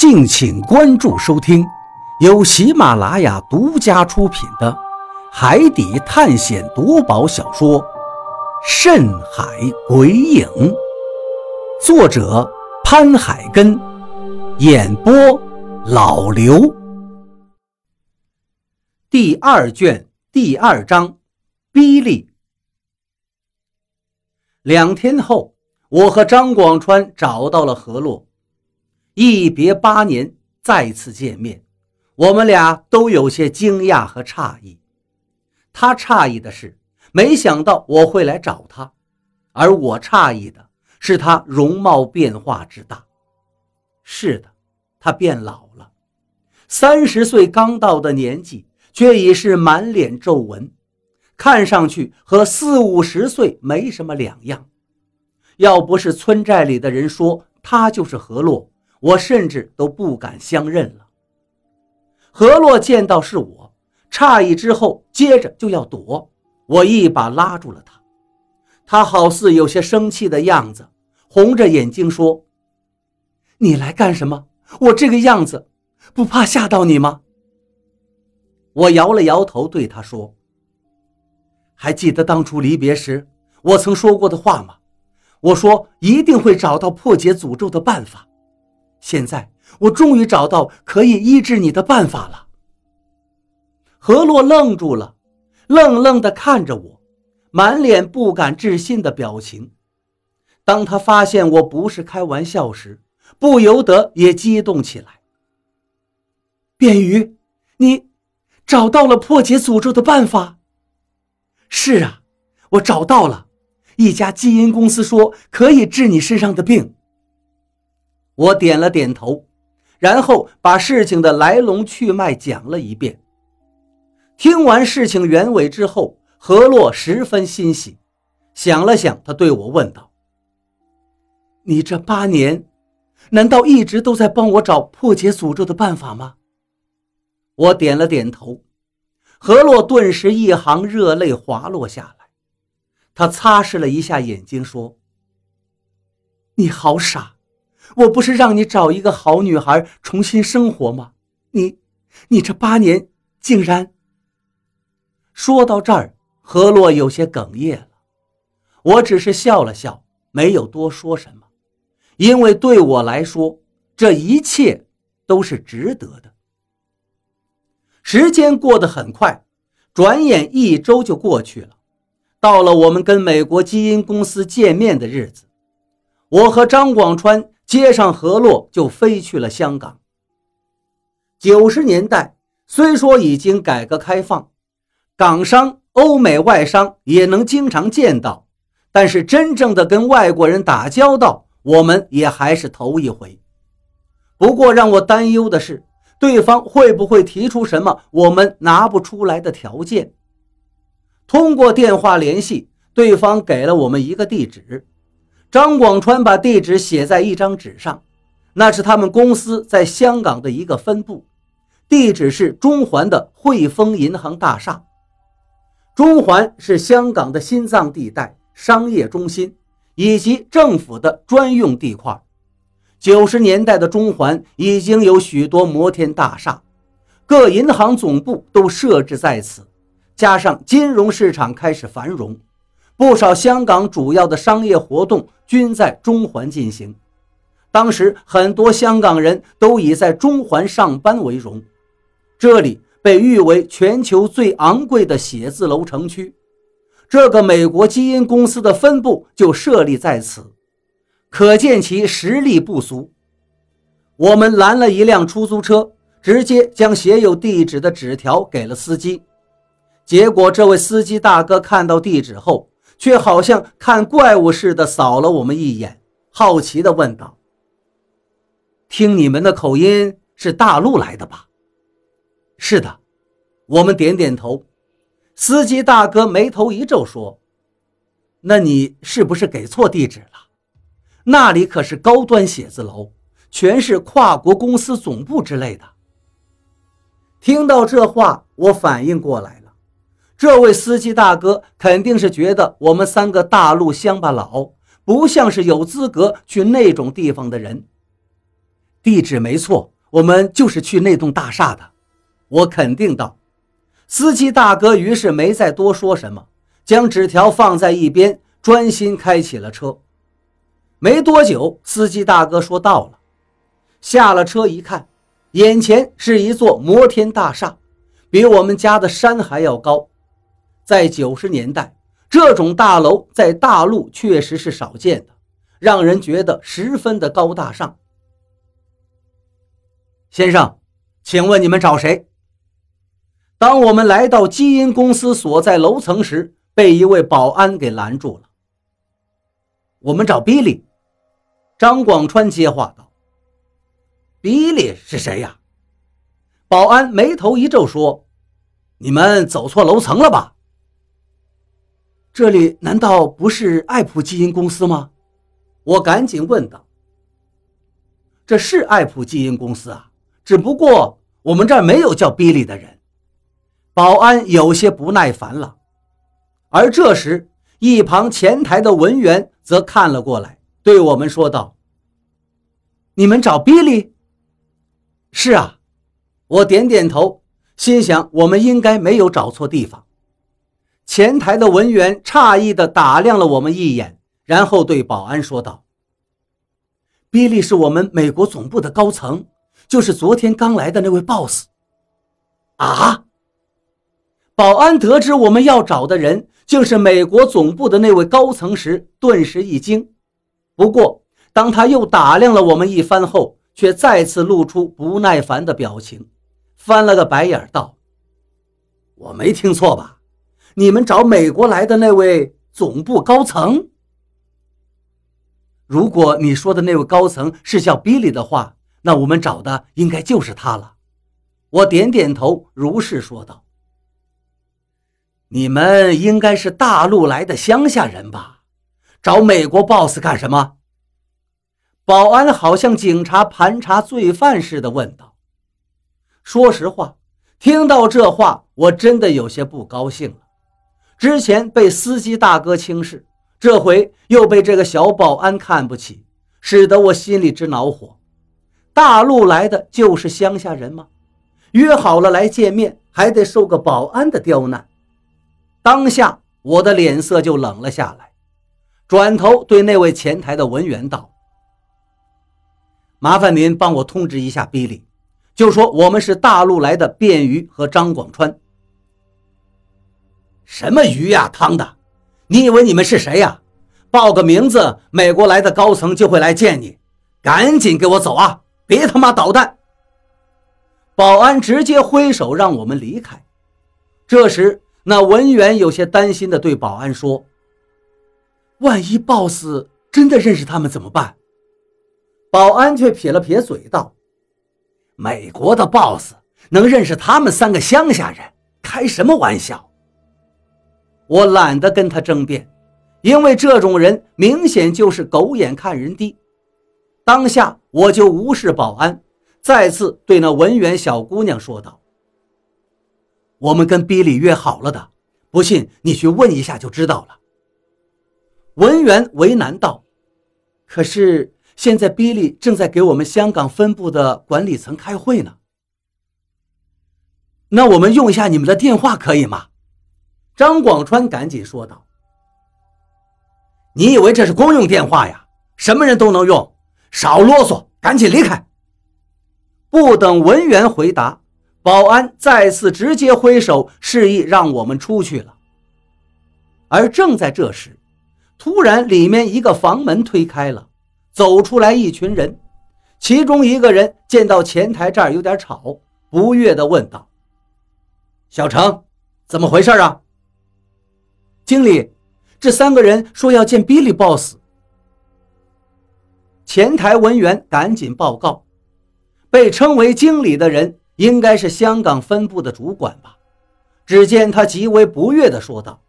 敬请关注收听，由喜马拉雅独家出品的《海底探险夺宝小说》《深海鬼影》，作者潘海根，演播老刘。第二卷第二章，逼利。两天后，我和张广川找到了何洛。一别八年，再次见面，我们俩都有些惊讶和诧异。他诧异的是，没想到我会来找他；而我诧异的是他容貌变化之大。是的，他变老了，三十岁刚到的年纪，却已是满脸皱纹，看上去和四五十岁没什么两样。要不是村寨里的人说他就是何洛。我甚至都不敢相认了。何洛见到是我，诧异之后，接着就要躲，我一把拉住了他。他好似有些生气的样子，红着眼睛说：“你来干什么？我这个样子，不怕吓到你吗？”我摇了摇头，对他说：“还记得当初离别时我曾说过的话吗？我说一定会找到破解诅咒的办法。”现在我终于找到可以医治你的办法了。何洛愣住了，愣愣地看着我，满脸不敢置信的表情。当他发现我不是开玩笑时，不由得也激动起来。便鱼，你找到了破解诅咒的办法？是啊，我找到了，一家基因公司说可以治你身上的病。我点了点头，然后把事情的来龙去脉讲了一遍。听完事情原委之后，何洛十分欣喜，想了想，他对我问道：“你这八年，难道一直都在帮我找破解诅咒的办法吗？”我点了点头。何洛顿时一行热泪滑落下来，他擦拭了一下眼睛，说：“你好傻。”我不是让你找一个好女孩重新生活吗？你，你这八年竟然……说到这儿，何洛有些哽咽了。我只是笑了笑，没有多说什么，因为对我来说，这一切都是值得的。时间过得很快，转眼一周就过去了。到了我们跟美国基因公司见面的日子，我和张广川。接上河洛就飞去了香港。九十年代虽说已经改革开放，港商、欧美外商也能经常见到，但是真正的跟外国人打交道，我们也还是头一回。不过让我担忧的是，对方会不会提出什么我们拿不出来的条件？通过电话联系，对方给了我们一个地址。张广川把地址写在一张纸上，那是他们公司在香港的一个分部，地址是中环的汇丰银行大厦。中环是香港的心脏地带、商业中心以及政府的专用地块。九十年代的中环已经有许多摩天大厦，各银行总部都设置在此，加上金融市场开始繁荣。不少香港主要的商业活动均在中环进行，当时很多香港人都以在中环上班为荣，这里被誉为全球最昂贵的写字楼城区。这个美国基因公司的分部就设立在此，可见其实力不俗。我们拦了一辆出租车，直接将写有地址的纸条给了司机，结果这位司机大哥看到地址后。却好像看怪物似的扫了我们一眼，好奇地问道：“听你们的口音是大陆来的吧？”“是的。”我们点点头。司机大哥眉头一皱说：“那你是不是给错地址了？那里可是高端写字楼，全是跨国公司总部之类的。”听到这话，我反应过来。这位司机大哥肯定是觉得我们三个大陆乡巴佬不像是有资格去那种地方的人。地址没错，我们就是去那栋大厦的。我肯定道。司机大哥于是没再多说什么，将纸条放在一边，专心开起了车。没多久，司机大哥说到了。下了车一看，眼前是一座摩天大厦，比我们家的山还要高。在九十年代，这种大楼在大陆确实是少见的，让人觉得十分的高大上。先生，请问你们找谁？当我们来到基因公司所在楼层时，被一位保安给拦住了。我们找比利。张广川接话道：“比利是谁呀？”保安眉头一皱说：“你们走错楼层了吧？这里难道不是爱普基因公司吗？”我赶紧问道：“这是爱普基因公司啊，只不过我们这儿没有叫比利的人。”保安有些不耐烦了，而这时，一旁前台的文员则看了过来，对我们说道：“你们找比利？”“是啊。”我点点头，心想我们应该没有找错地方。前台的文员诧异地打量了我们一眼，然后对保安说道：“比利是我们美国总部的高层，就是昨天刚来的那位 boss。”啊！保安得知我们要找的人竟是美国总部的那位高层时，顿时一惊。不过，当他又打量了我们一番后，却再次露出不耐烦的表情，翻了个白眼道：“我没听错吧？你们找美国来的那位总部高层？如果你说的那位高层是叫比利的话，那我们找的应该就是他了。”我点点头，如是说道。你们应该是大陆来的乡下人吧？找美国 boss 干什么？保安好像警察盘查罪犯似的问道。说实话，听到这话，我真的有些不高兴了。之前被司机大哥轻视，这回又被这个小保安看不起，使得我心里直恼火。大陆来的就是乡下人吗？约好了来见面，还得受个保安的刁难。当下，我的脸色就冷了下来，转头对那位前台的文员道：“麻烦您帮我通知一下比利，就说我们是大陆来的卞鱼和张广川。”“什么鱼呀汤的？你以为你们是谁呀？报个名字，美国来的高层就会来见你。赶紧给我走啊！别他妈捣蛋！”保安直接挥手让我们离开。这时。那文员有些担心地对保安说：“万一 boss 真的认识他们怎么办？”保安却撇了撇嘴道：“美国的 boss 能认识他们三个乡下人？开什么玩笑！”我懒得跟他争辩，因为这种人明显就是狗眼看人低。当下我就无视保安，再次对那文员小姑娘说道。我们跟比利约好了的，不信你去问一下就知道了。文员为难道：“可是现在比利正在给我们香港分部的管理层开会呢。”那我们用一下你们的电话可以吗？张广川赶紧说道：“你以为这是公用电话呀？什么人都能用，少啰嗦，赶紧离开。”不等文员回答。保安再次直接挥手示意让我们出去了。而正在这时，突然里面一个房门推开了，走出来一群人。其中一个人见到前台这儿有点吵，不悦地问道：“小程，怎么回事啊？”经理，这三个人说要见 Billy Boss。前台文员赶紧报告，被称为经理的人。应该是香港分部的主管吧？只见他极为不悦地说道：“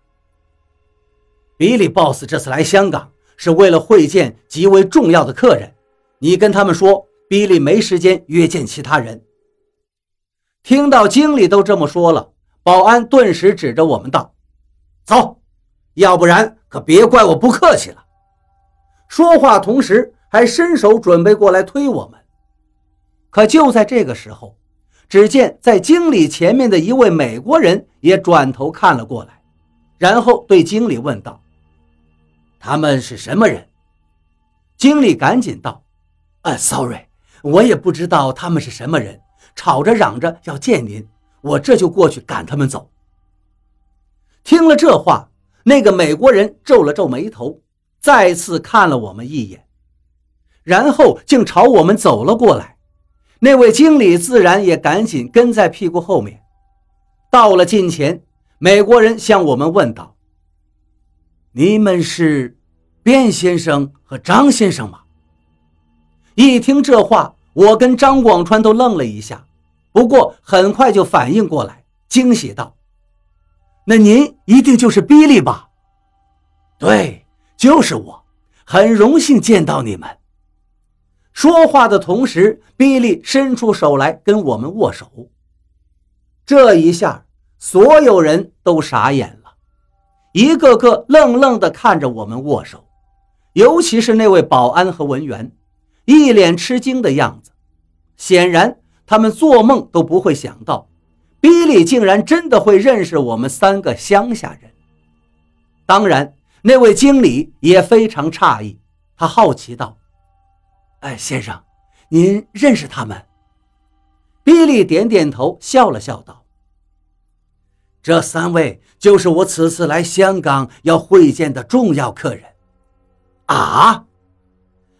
比利 boss 这次来香港是为了会见极为重要的客人，你跟他们说，比利没时间约见其他人。”听到经理都这么说了，保安顿时指着我们道：“走，要不然可别怪我不客气了。”说话同时还伸手准备过来推我们。可就在这个时候，只见在经理前面的一位美国人也转头看了过来，然后对经理问道：“他们是什么人？”经理赶紧道：“啊，sorry，我也不知道他们是什么人，吵着嚷着要见您，我这就过去赶他们走。”听了这话，那个美国人皱了皱眉头，再次看了我们一眼，然后竟朝我们走了过来。那位经理自然也赶紧跟在屁股后面。到了近前，美国人向我们问道：“你们是卞先生和张先生吗？”一听这话，我跟张广川都愣了一下，不过很快就反应过来，惊喜道。那您一定就是比利吧？对，就是我，很荣幸见到你们。说话的同时，比利伸出手来跟我们握手。这一下，所有人都傻眼了，一个个愣愣地看着我们握手，尤其是那位保安和文员，一脸吃惊的样子。显然，他们做梦都不会想到。比利竟然真的会认识我们三个乡下人，当然，那位经理也非常诧异，他好奇道：“哎，先生，您认识他们？”比利点点头，笑了笑道：“这三位就是我此次来香港要会见的重要客人。”啊！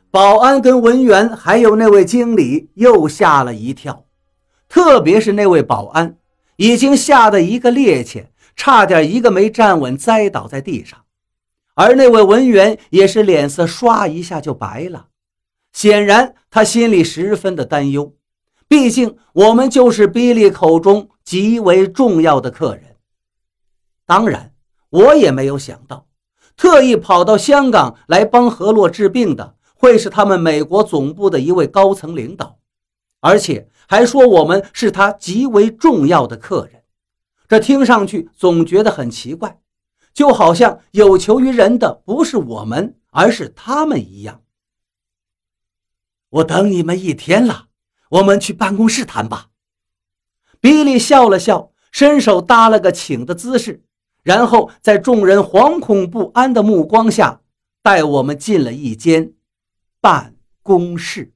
保安跟文员还有那位经理又吓了一跳，特别是那位保安。已经吓得一个趔趄，差点一个没站稳栽倒在地上，而那位文员也是脸色唰一下就白了，显然他心里十分的担忧，毕竟我们就是比利口中极为重要的客人。当然，我也没有想到，特意跑到香港来帮何洛治病的会是他们美国总部的一位高层领导。而且还说我们是他极为重要的客人，这听上去总觉得很奇怪，就好像有求于人的不是我们，而是他们一样。我等你们一天了，我们去办公室谈吧。比利笑了笑，伸手搭了个请的姿势，然后在众人惶恐不安的目光下，带我们进了一间办公室。